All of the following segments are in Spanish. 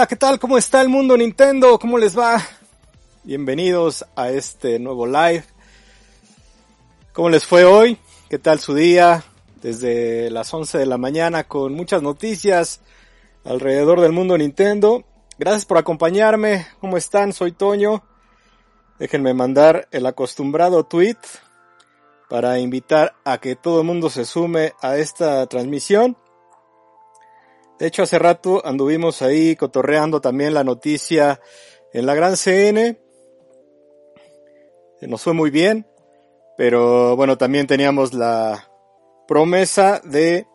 Hola, ¿qué tal? ¿Cómo está el mundo Nintendo? ¿Cómo les va? Bienvenidos a este nuevo live. ¿Cómo les fue hoy? ¿Qué tal su día? Desde las 11 de la mañana con muchas noticias alrededor del mundo Nintendo. Gracias por acompañarme. ¿Cómo están? Soy Toño. Déjenme mandar el acostumbrado tweet para invitar a que todo el mundo se sume a esta transmisión. De hecho, hace rato anduvimos ahí cotorreando también la noticia en la gran CN. Nos fue muy bien, pero bueno, también teníamos la promesa de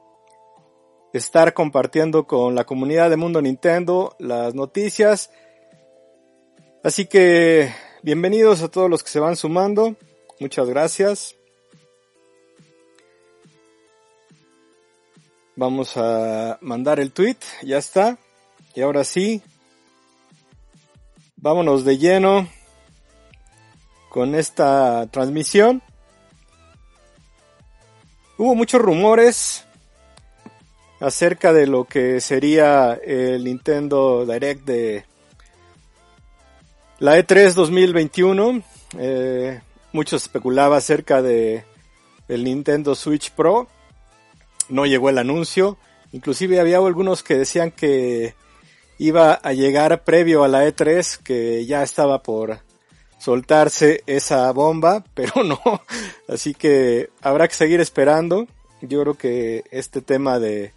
estar compartiendo con la comunidad de Mundo Nintendo las noticias. Así que bienvenidos a todos los que se van sumando. Muchas gracias. Vamos a mandar el tweet, ya está. Y ahora sí, vámonos de lleno con esta transmisión. Hubo muchos rumores acerca de lo que sería el Nintendo Direct de la E3 2021. Eh, muchos especulaba acerca de el Nintendo Switch Pro no llegó el anuncio. Inclusive había algunos que decían que iba a llegar previo a la E3, que ya estaba por soltarse esa bomba, pero no. Así que habrá que seguir esperando. Yo creo que este tema de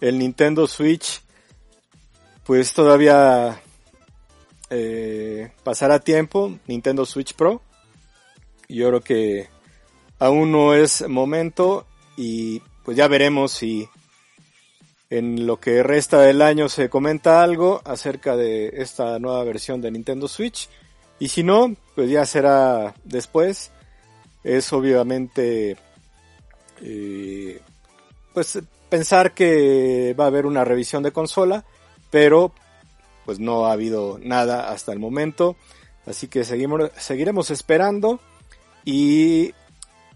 el Nintendo Switch, pues todavía eh, pasará tiempo. Nintendo Switch Pro. Yo creo que aún no es momento y pues ya veremos si en lo que resta del año se comenta algo acerca de esta nueva versión de Nintendo Switch. Y si no, pues ya será después. Es obviamente eh, pues pensar que va a haber una revisión de consola, pero pues no ha habido nada hasta el momento. Así que seguimos, seguiremos esperando y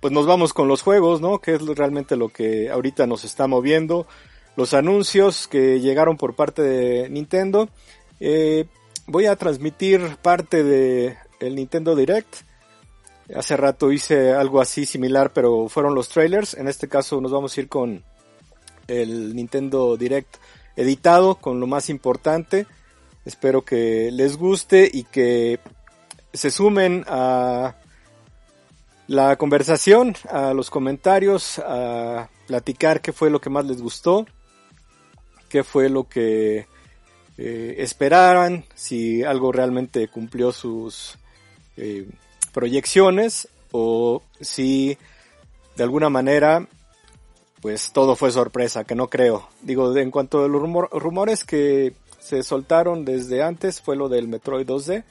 pues nos vamos con los juegos, ¿no? Que es realmente lo que ahorita nos está moviendo. Los anuncios que llegaron por parte de Nintendo. Eh, voy a transmitir parte de Nintendo Direct. Hace rato hice algo así similar, pero fueron los trailers. En este caso nos vamos a ir con el Nintendo Direct editado, con lo más importante. Espero que les guste y que se sumen a la conversación, a los comentarios, a platicar qué fue lo que más les gustó, qué fue lo que eh, esperaban, si algo realmente cumplió sus eh, proyecciones o si de alguna manera pues todo fue sorpresa, que no creo. Digo, en cuanto a los rumores que se soltaron desde antes fue lo del Metroid 2D,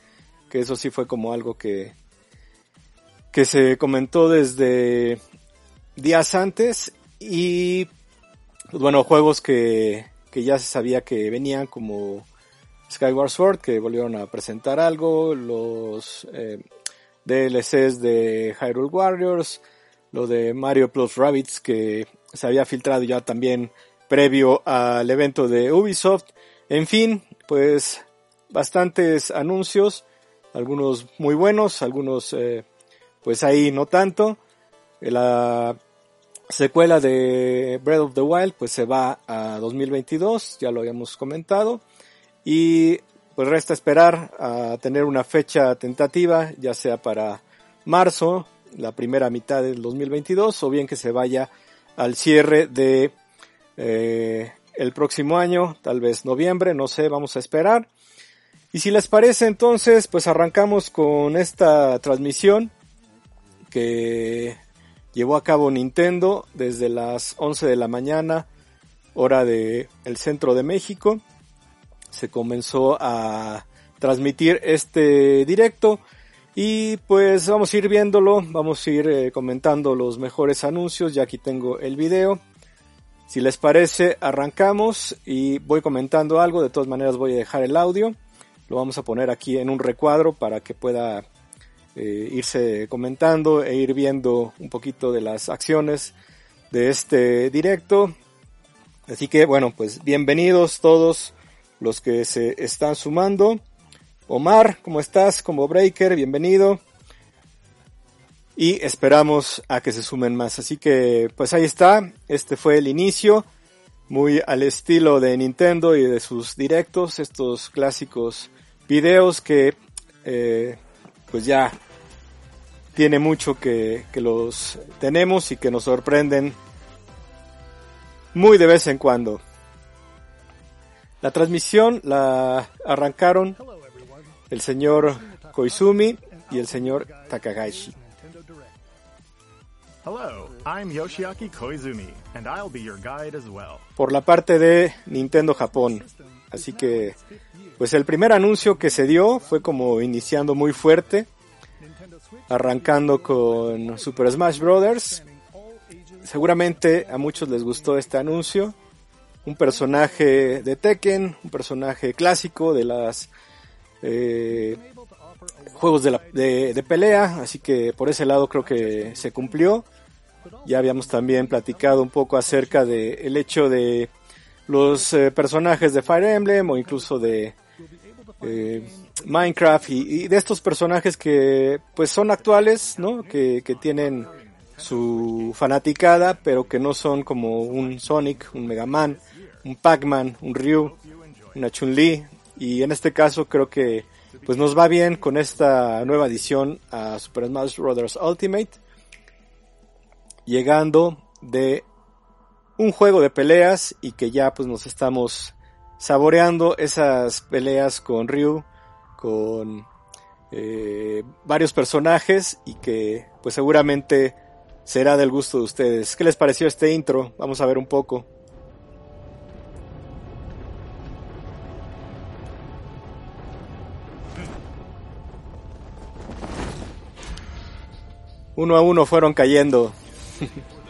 que eso sí fue como algo que que se comentó desde días antes y pues bueno, juegos que, que ya se sabía que venían como Skyward Sword, que volvieron a presentar algo, los eh, DLCs de Hyrule Warriors, lo de Mario Plus Rabbits que se había filtrado ya también previo al evento de Ubisoft. En fin, pues bastantes anuncios, algunos muy buenos, algunos eh, pues ahí no tanto. La secuela de Breath of the Wild pues se va a 2022, ya lo habíamos comentado. Y pues resta esperar a tener una fecha tentativa, ya sea para marzo, la primera mitad del 2022, o bien que se vaya al cierre de eh, el próximo año, tal vez noviembre, no sé, vamos a esperar. Y si les parece entonces, pues arrancamos con esta transmisión que llevó a cabo Nintendo desde las 11 de la mañana, hora de el centro de México. Se comenzó a transmitir este directo y pues vamos a ir viéndolo, vamos a ir eh, comentando los mejores anuncios, ya aquí tengo el video. Si les parece, arrancamos y voy comentando algo, de todas maneras voy a dejar el audio, lo vamos a poner aquí en un recuadro para que pueda eh, irse comentando e ir viendo un poquito de las acciones de este directo. Así que bueno, pues bienvenidos todos los que se están sumando. Omar, ¿cómo estás? Como Breaker, bienvenido. Y esperamos a que se sumen más. Así que, pues ahí está. Este fue el inicio. Muy al estilo de Nintendo y de sus directos. Estos clásicos videos que, eh, pues ya tiene mucho que, que los tenemos y que nos sorprenden muy de vez en cuando. La transmisión la arrancaron el señor Koizumi y el señor Takagashi. Por la parte de Nintendo Japón. Así que, pues el primer anuncio que se dio fue como iniciando muy fuerte, arrancando con Super Smash Bros. Seguramente a muchos les gustó este anuncio. Un personaje de Tekken, un personaje clásico de las eh, juegos de, la, de, pelea, así que por ese lado creo que se cumplió. Ya habíamos también platicado un poco acerca de el hecho de los eh, personajes de Fire Emblem o incluso de eh, Minecraft y, de estos personajes que pues son actuales, ¿no? Que, que tienen su fanaticada, pero que no son como un Sonic, un Mega Man, un Pac-Man, un Ryu, una Chun-Li, y en este caso creo que pues nos va bien con esta nueva edición a Super Smash Bros. Ultimate. Llegando de un juego de peleas y que ya pues nos estamos saboreando esas peleas con Ryu, con eh, varios personajes y que pues seguramente será del gusto de ustedes. ¿Qué les pareció este intro? Vamos a ver un poco. Uno a uno fueron cayendo.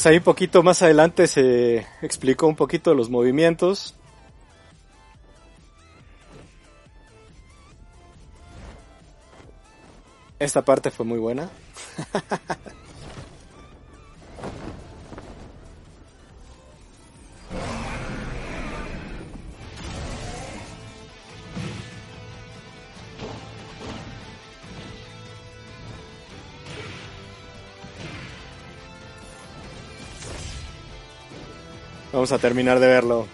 pues ahí un poquito más adelante se explicó un poquito los movimientos. Esta parte fue muy buena. Vamos a terminar de verlo.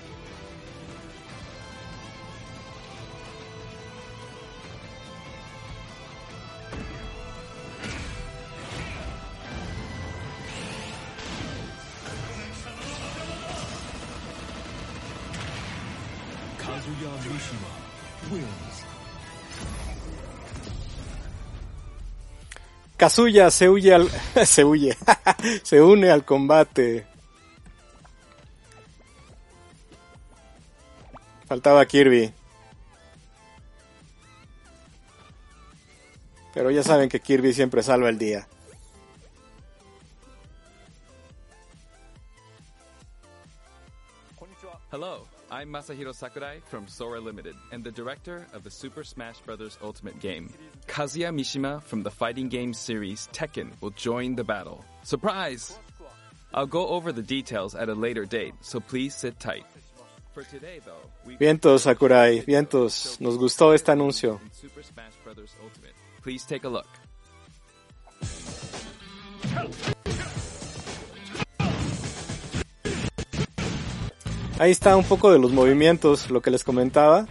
Kazuya se huye al, se huye, se une al combate. Faltaba Kirby. Pero ya saben que Kirby siempre salva el día. Hello, I'm Masahiro Sakurai from Sora Limited and the director of the Super Smash Bros. Ultimate game. Kazuya Mishima from the fighting game series Tekken will join the battle. Surprise! I'll go over the details at a later date, so please sit tight. Vientos, Sakurai, vientos. Nos gustó este anuncio. Ahí está un poco de los movimientos, lo que les comentaba.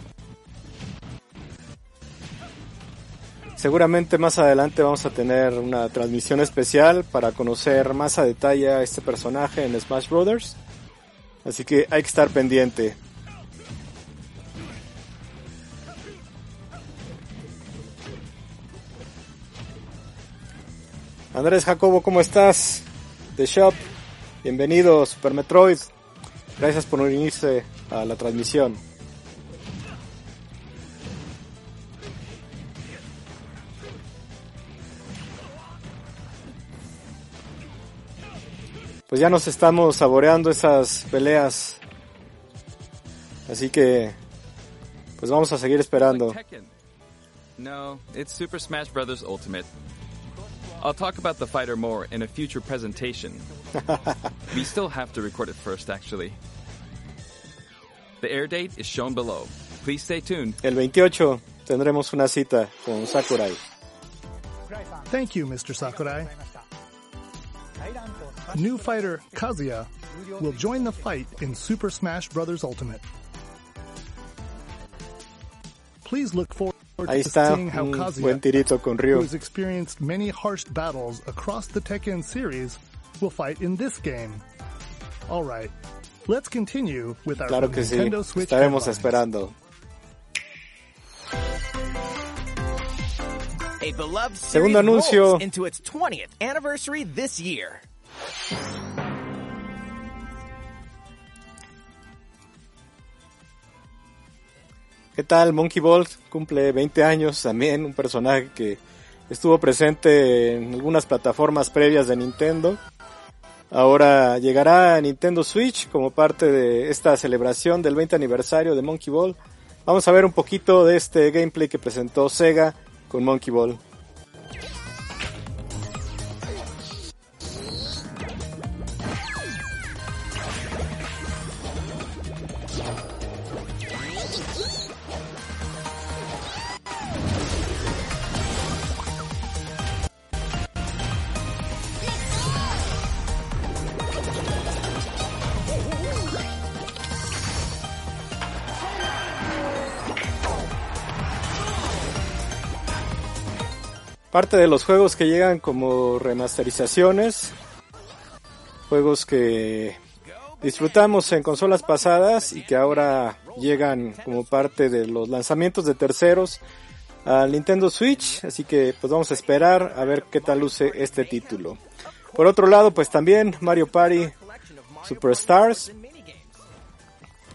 Seguramente más adelante vamos a tener una transmisión especial para conocer más a detalle a este personaje en Smash Brothers. Así que hay que estar pendiente. Andrés Jacobo, ¿cómo estás? The Shop, bienvenido, Super Metroid. Gracias por unirse a la transmisión. Pues ya nos estamos saboreando esas peleas. Así que pues vamos a seguir esperando. No, it's Super Smash Bros. Ultimate. I'll talk about the fighter more in a future presentation. we still have to record it first, actually. The air date is shown below. Please stay tuned. El 28 tendremos una cita con Sakurai. Thank you, Mr. Sakurai. New fighter Kazuya will join the fight in Super Smash Bros. Ultimate. Please look forward Ahí to está seeing how un Kazuya, buen tirito con who Ryu. has experienced many harsh battles across the Tekken series, will fight in this game. All right, let's continue with our Claro que sí, Nintendo Switch estaremos headlines. esperando. A beloved Segundo series anuncio. into its 20th anniversary this year. ¿Qué tal? Monkey Ball cumple 20 años también, un personaje que estuvo presente en algunas plataformas previas de Nintendo. Ahora llegará a Nintendo Switch como parte de esta celebración del 20 aniversario de Monkey Ball. Vamos a ver un poquito de este gameplay que presentó Sega con Monkey Ball. Parte de los juegos que llegan como remasterizaciones, juegos que disfrutamos en consolas pasadas y que ahora llegan como parte de los lanzamientos de terceros al Nintendo Switch, así que pues vamos a esperar a ver qué tal luce este título. Por otro lado, pues también Mario Party Superstars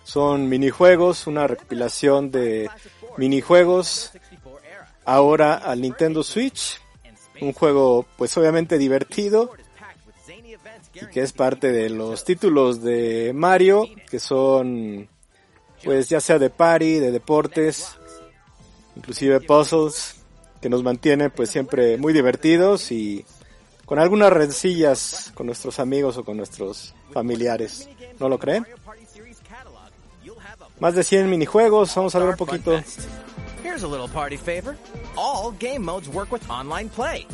son minijuegos, una recopilación de minijuegos ahora al Nintendo Switch. Un juego pues obviamente divertido y que es parte de los títulos de Mario que son pues ya sea de party, de deportes, inclusive puzzles que nos mantienen pues siempre muy divertidos y con algunas rencillas con nuestros amigos o con nuestros familiares. ¿No lo creen? Más de 100 minijuegos, vamos a ver un poquito. Here's a little party favor. All game modes work with online play.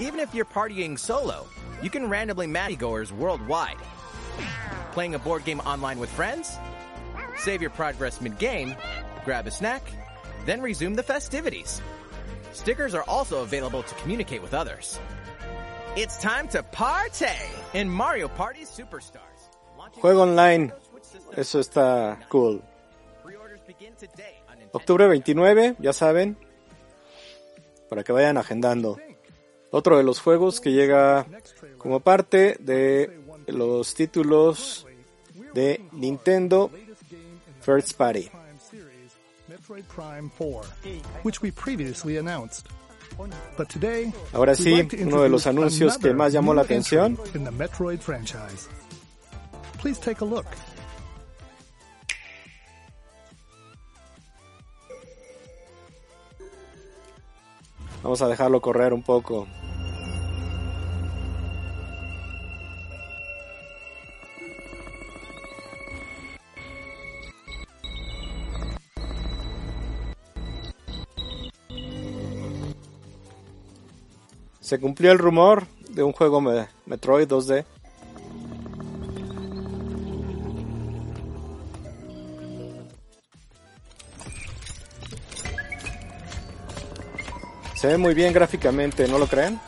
Even if you're partying solo, you can randomly match goers worldwide. Playing a board game online with friends? Save your progress mid-game, grab a snack, then resume the festivities. Stickers are also available to communicate with others. It's time to party in Mario Party Superstars. Juego online, eso está cool. Octubre 29, ya saben, para que vayan agendando. Otro de los juegos que llega como parte de los títulos de Nintendo First Party. Prime series, Metroid Prime 4, which we previously announced. But today, Ahora sí, uno de los anuncios que más llamó la atención. Please take a look. Vamos a dejarlo correr un poco. Se cumplió el rumor de un juego me- Metroid 2D. Se ve muy bien gráficamente, ¿no lo creen?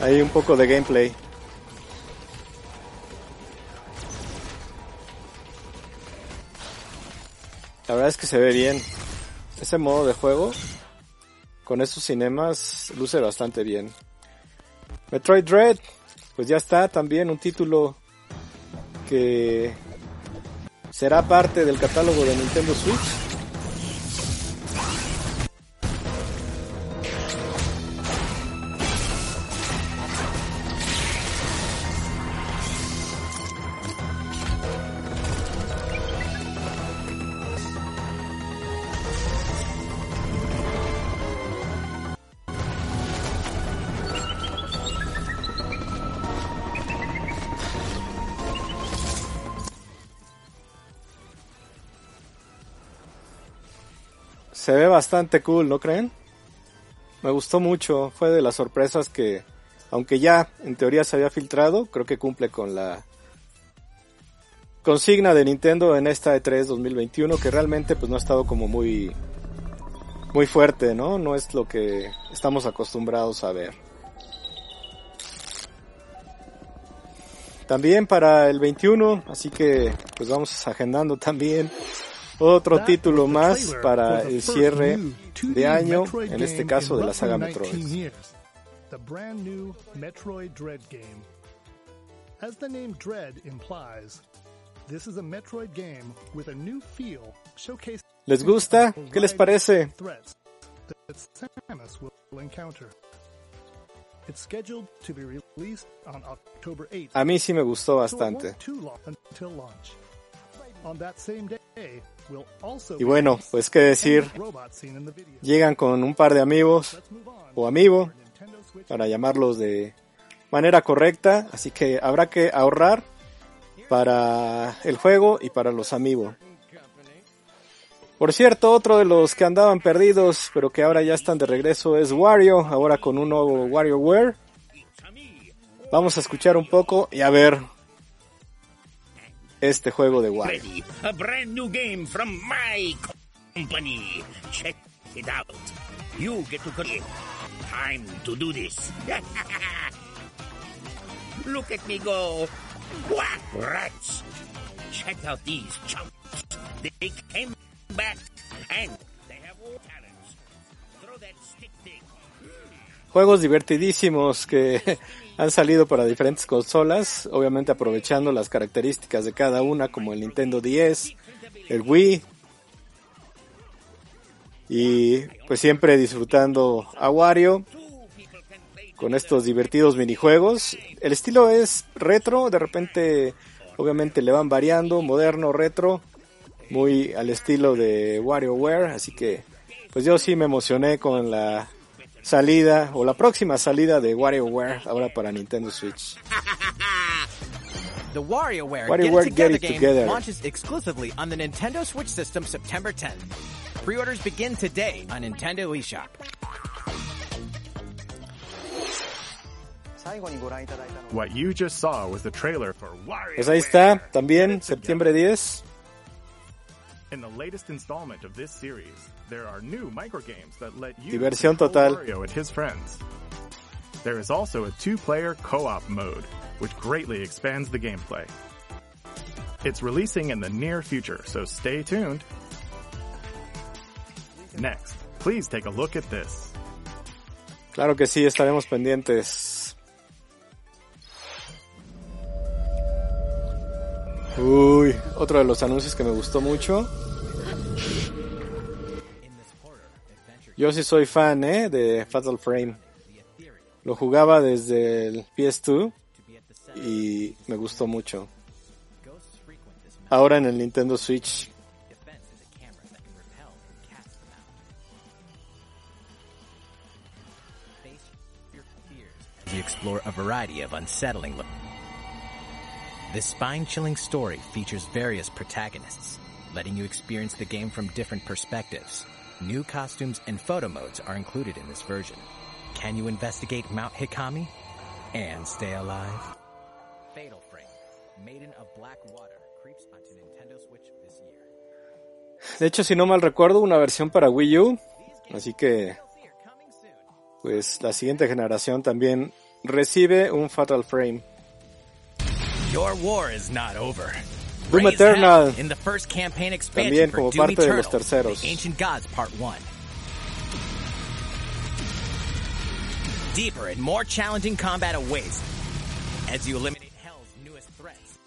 Hay un poco de gameplay. La verdad es que se ve bien. Ese modo de juego con esos cinemas luce bastante bien. Metroid Dread, pues ya está también un título que será parte del catálogo de Nintendo Switch. Se ve bastante cool, ¿no creen? Me gustó mucho, fue de las sorpresas que, aunque ya en teoría se había filtrado, creo que cumple con la consigna de Nintendo en esta E3 2021, que realmente pues no ha estado como muy, muy fuerte, ¿no? No es lo que estamos acostumbrados a ver. También para el 21, así que pues vamos agendando también otro título más para el cierre de año, en este caso de la saga Metroid. The brand new Metroid Dread game. As the name Dread implies, this is a Metroid game with a new feel showcasing ¿Les gusta? ¿Qué les parece? threats that Samus will encounter. It's scheduled to be released on October 8th. A mí sí me gustó bastante. On that same day, Y bueno, pues qué decir, llegan con un par de amigos o amigo, para llamarlos de manera correcta, así que habrá que ahorrar para el juego y para los amigos. Por cierto, otro de los que andaban perdidos, pero que ahora ya están de regreso, es Wario, ahora con un nuevo WarioWare. Vamos a escuchar un poco y a ver este juego de Wario. Ready, a brand new game from my company. Check it out. You get to create. Time to do this. Look at me go. Whack rats. Check out these chumps. They came back and Juegos divertidísimos que han salido para diferentes consolas, obviamente aprovechando las características de cada una, como el Nintendo 10, el Wii, y pues siempre disfrutando a Wario con estos divertidos minijuegos. El estilo es retro, de repente obviamente le van variando, moderno, retro, muy al estilo de WarioWare, así que pues yo sí me emocioné con la salida o la próxima salida de WarioWare ahora para Nintendo Switch. The WarioWare, WarioWare Get It Together Get It game Together. launches exclusively on the Nintendo Switch system September 10th. Pre-orders begin today on Nintendo eShop. What you just saw was the trailer for Wario. Pues ahí está, también septiembre 10. In the latest installment of this series, there are new microgames that let you Diversión total. Wario and his friends. There is also a two-player co-op mode, which greatly expands the gameplay. It's releasing in the near future, so stay tuned. Next, please take a look at this. Claro que sí, estaremos pendientes. Uy, otro de los anuncios que me gustó mucho. Yo sí soy fan, ¿eh? De Fatal Frame. Lo jugaba desde el PS2 y me gustó mucho. Ahora en el Nintendo Switch. You explore a variety of unsettling This spine-chilling story features various protagonists, letting you experience the game from different perspectives. New costumes and photo modes are included in this version. Can you investigate Mount Hikami and stay alive? Fatal Frame, Maiden of Black Water, creeps onto Nintendo Switch this year. De hecho, si no mal recuerdo, una versión para Wii U. Así que, pues la siguiente generación también recibe un Fatal Frame. Your war is not over. Doom Eternal. hell in the first campaign También como parte de los terceros. The Ancient Gods Part 1. Deeper and more challenging combat awaits as you eliminate Hell's newest threats.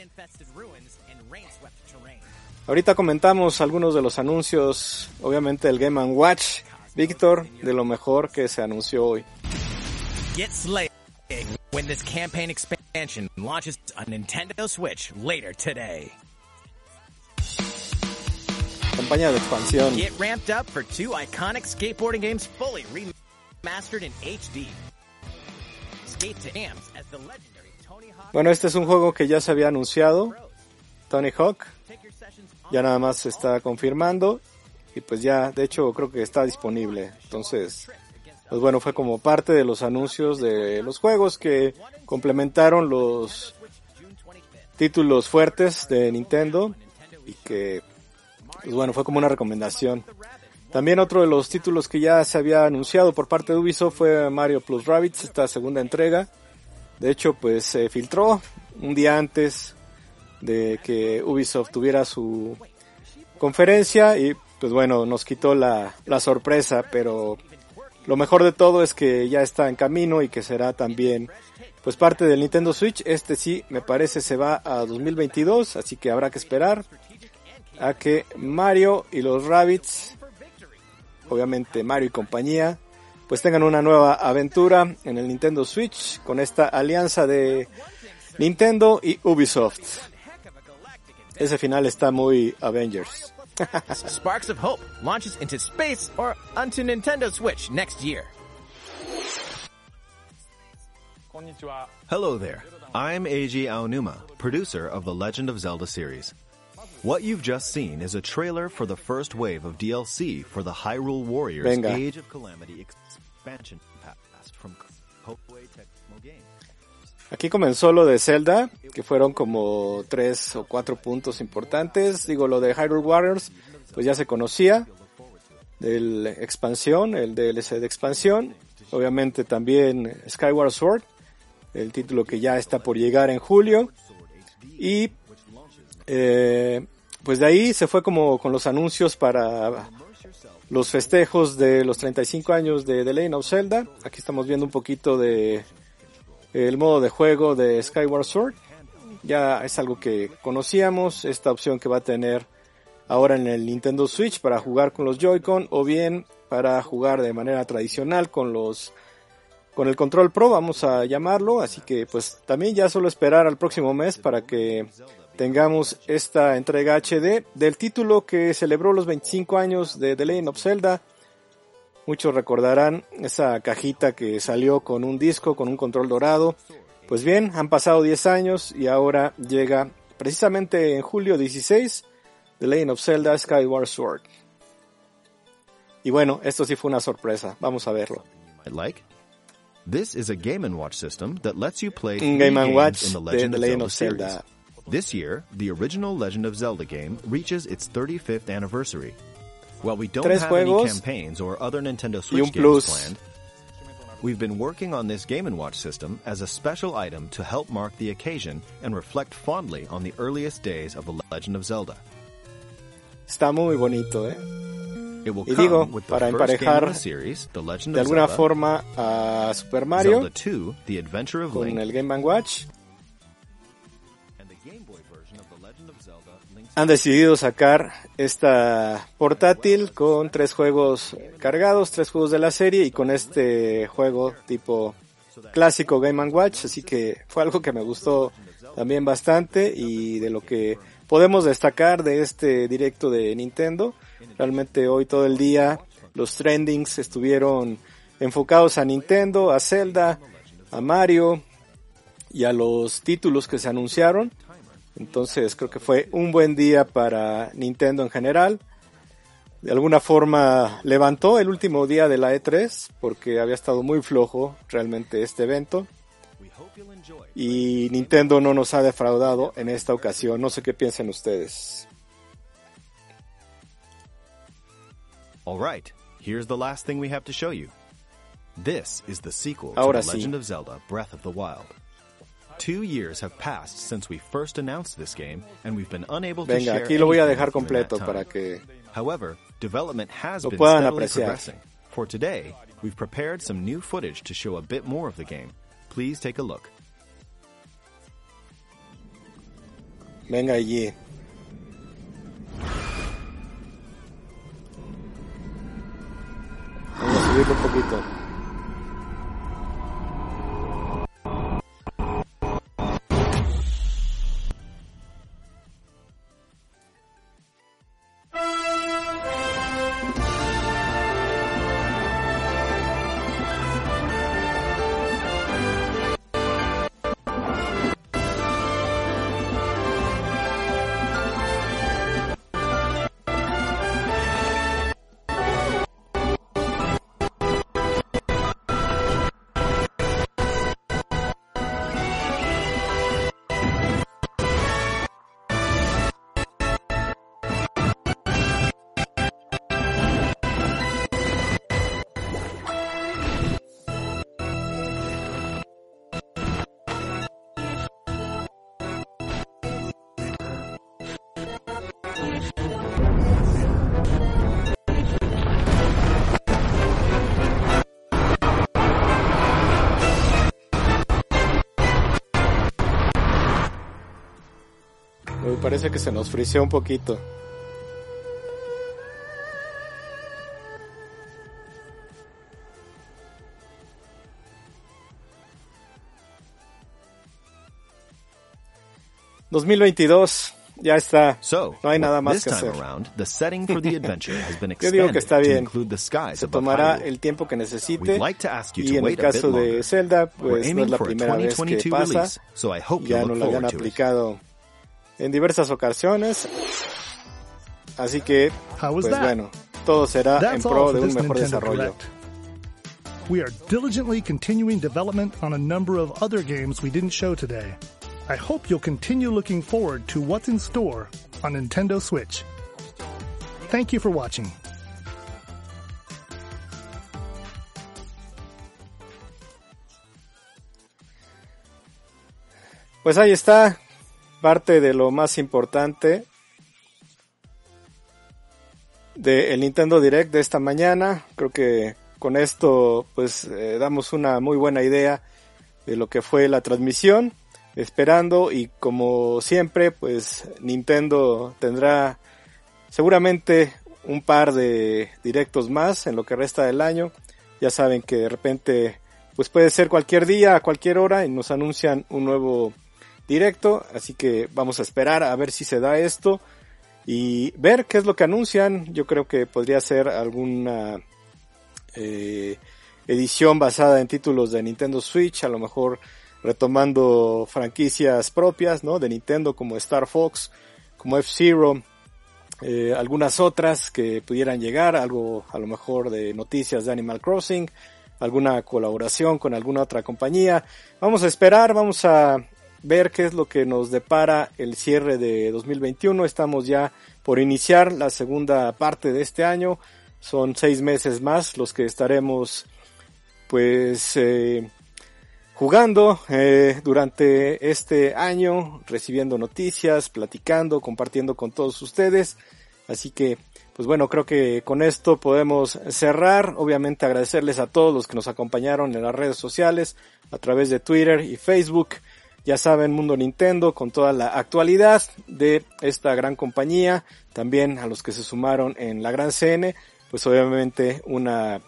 infested ruins and rain-swept terrain. Ahorita comentamos algunos de los anuncios, obviamente el Game Watch, Víctor, de lo mejor que se anunció hoy. Get slayed when this campaign expansion launches on Nintendo Switch later today. Campaña de expansión. Get ramped up for two iconic skateboarding games fully remastered in HD. Skate to Hams as the legendary Tony Hawk Bueno, este es un juego que ya se había anunciado, Tony Hawk, ya nada más se está confirmando y pues ya, de hecho creo que está disponible. Entonces, pues bueno, fue como parte de los anuncios de los juegos que complementaron los títulos fuertes de Nintendo y que, pues bueno, fue como una recomendación. También otro de los títulos que ya se había anunciado por parte de Ubisoft fue Mario Plus Rabbids, esta segunda entrega. De hecho, pues se filtró un día antes de que Ubisoft tuviera su conferencia y pues bueno, nos quitó la, la sorpresa, pero lo mejor de todo es que ya está en camino y que será también pues parte del Nintendo Switch. Este sí, me parece se va a 2022, así que habrá que esperar a que Mario y los Rabbits, obviamente Mario y compañía, pues tengan una nueva aventura en el Nintendo Switch con esta alianza de Nintendo y Ubisoft. Ese final está muy Avengers. Sparks of Hope launches into space or onto Nintendo Switch next year. Hello there. I'm Eiji Aonuma, producer of the Legend of Zelda series. What you've just seen is a trailer for the first wave of DLC for the Hyrule Warriors Venga. Age of Calamity expansion pass from Koei Tecmo Games. Aquí comenzó lo de Zelda, que fueron como tres o cuatro puntos importantes. Digo, lo de Hyrule Warriors, pues ya se conocía. Del expansión, el DLC de expansión. Obviamente también Skyward Sword, el título que ya está por llegar en julio. Y eh, pues de ahí se fue como con los anuncios para los festejos de los 35 años de The Legend of Zelda. Aquí estamos viendo un poquito de el modo de juego de Skyward Sword. Ya es algo que conocíamos, esta opción que va a tener ahora en el Nintendo Switch para jugar con los Joy-Con o bien para jugar de manera tradicional con los con el Control Pro, vamos a llamarlo, así que pues también ya solo esperar al próximo mes para que tengamos esta entrega HD del título que celebró los 25 años de The Legend of Zelda. Muchos recordarán esa cajita que salió con un disco, con un control dorado. Pues bien, han pasado 10 años y ahora llega precisamente en julio 16 The Legend of Zelda Skyward Sword. Y bueno, esto sí fue una sorpresa. Vamos a verlo. Like. This is a Game & Watch system that lets you play Game Watch in the Legend, The of, Legend Zelda of. Zelda. This year, the original Legend of Zelda game reaches its 35th anniversary. While we don't Tres have any juegos campaigns or other Nintendo un Switch games plus. planned, we've been working on this Game & Watch system as a special item to help mark the occasion and reflect fondly on the earliest days of the Legend of Zelda. Está muy bonito, ¿eh? It will Y come digo, with the para emparejar in the series, The Legend De of alguna Zelda, forma a Super Mario Zelda 2, The Adventure of con el Game Watch. Han decidido sacar esta portátil con tres juegos cargados, tres juegos de la serie y con este juego tipo clásico Game Watch, así que fue algo que me gustó también bastante y de lo que podemos destacar de este directo de Nintendo. Realmente hoy todo el día los trendings estuvieron enfocados a Nintendo, a Zelda, a Mario y a los títulos que se anunciaron. Entonces creo que fue un buen día para Nintendo en general. De alguna forma levantó el último día de la E3 porque había estado muy flojo realmente este evento. Y Nintendo no nos ha defraudado en esta ocasión. No sé qué piensan ustedes. All right, here's the last thing we have to show you. This is the sequel Ahora to The sí. Two years have passed since we first announced this game, and we've been unable to Venga, share aquí lo voy a dejar with you in that completo para que However, development has been steadily apreciar. progressing. For today, we've prepared some new footage to show a bit more of the game. Please take a look. Venga allí. Vamos a subirlo un poquito. Me parece que se nos friseó un poquito. ...2022... Ya está. No hay nada más que hacer. Yo digo que está bien. Se tomará el tiempo que necesite. Y en el caso de. Zelda, pues no es la primera vez que 2022 pasa. Ya look lo habían aplicado en diversas ocasiones. Así que, pues bueno, todo será en pro de un mejor desarrollo. We are diligently continuing development on a number of other games we didn't show today. I hope you'll continue looking forward to what's in store on Nintendo Switch. Thank you for watching. Pues ahí está, parte de lo más importante del Nintendo Direct de esta mañana. Creo que con esto pues eh, damos una muy buena idea de lo que fue la transmisión. Esperando y como siempre pues Nintendo tendrá seguramente un par de directos más en lo que resta del año. Ya saben que de repente pues puede ser cualquier día, a cualquier hora y nos anuncian un nuevo directo, así que vamos a esperar a ver si se da esto y ver qué es lo que anuncian. Yo creo que podría ser alguna eh, edición basada en títulos de Nintendo Switch, a lo mejor retomando franquicias propias, ¿no? De Nintendo como Star Fox, como F-Zero, eh, algunas otras que pudieran llegar, algo a lo mejor de noticias de Animal Crossing, alguna colaboración con alguna otra compañía. Vamos a esperar, vamos a ver qué es lo que nos depara el cierre de 2021. Estamos ya por iniciar la segunda parte de este año. Son seis meses más los que estaremos pues eh, jugando eh, durante este año, recibiendo noticias, platicando, compartiendo con todos ustedes. Así que, pues bueno, creo que con esto podemos cerrar. Obviamente agradecerles a todos los que nos acompañaron en las redes sociales, a través de Twitter y Facebook. Ya saben, Mundo Nintendo, con toda la actualidad de esta gran compañía. También a los que se sumaron en la Gran CN, pues obviamente una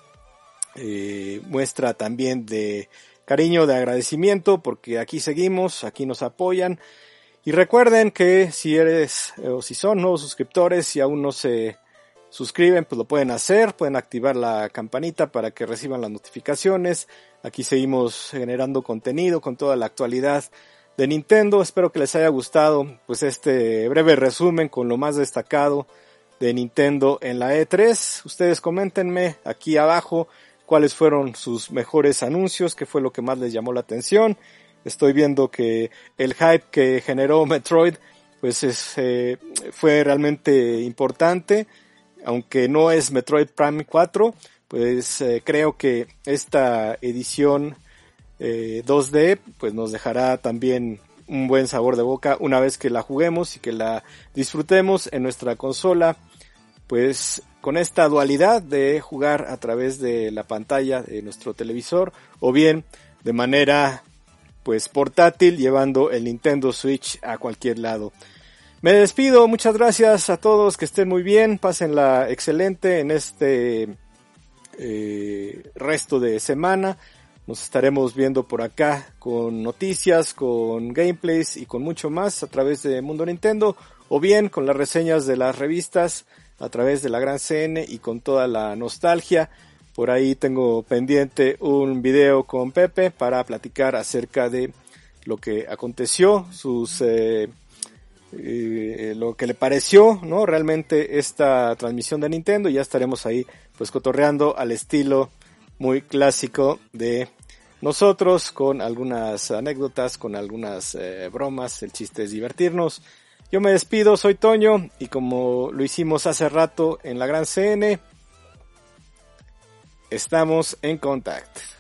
eh, muestra también de cariño, de agradecimiento, porque aquí seguimos, aquí nos apoyan. Y recuerden que si eres eh, o si son nuevos suscriptores y aún no se suscriben, pues lo pueden hacer, pueden activar la campanita para que reciban las notificaciones. Aquí seguimos generando contenido con toda la actualidad de Nintendo. Espero que les haya gustado pues este breve resumen con lo más destacado de Nintendo en la E3. Ustedes coméntenme aquí abajo cuáles fueron sus mejores anuncios, qué fue lo que más les llamó la atención. Estoy viendo que el hype que generó Metroid pues es, eh, fue realmente importante, aunque no es Metroid Prime 4, pues eh, creo que esta edición eh, 2D pues nos dejará también un buen sabor de boca una vez que la juguemos y que la disfrutemos en nuestra consola pues con esta dualidad de jugar a través de la pantalla de nuestro televisor o bien de manera pues portátil llevando el Nintendo Switch a cualquier lado. Me despido, muchas gracias a todos, que estén muy bien, pásenla excelente en este eh, resto de semana. Nos estaremos viendo por acá con noticias, con gameplays y con mucho más a través de Mundo Nintendo o bien con las reseñas de las revistas a través de la Gran CN y con toda la nostalgia. Por ahí tengo pendiente un video con Pepe para platicar acerca de lo que aconteció, sus eh, eh, lo que le pareció, ¿no? Realmente esta transmisión de Nintendo. Ya estaremos ahí, pues, cotorreando al estilo muy clásico de nosotros, con algunas anécdotas, con algunas eh, bromas. El chiste es divertirnos. Yo me despido, soy Toño, y como lo hicimos hace rato en la Gran CN, estamos en contacto.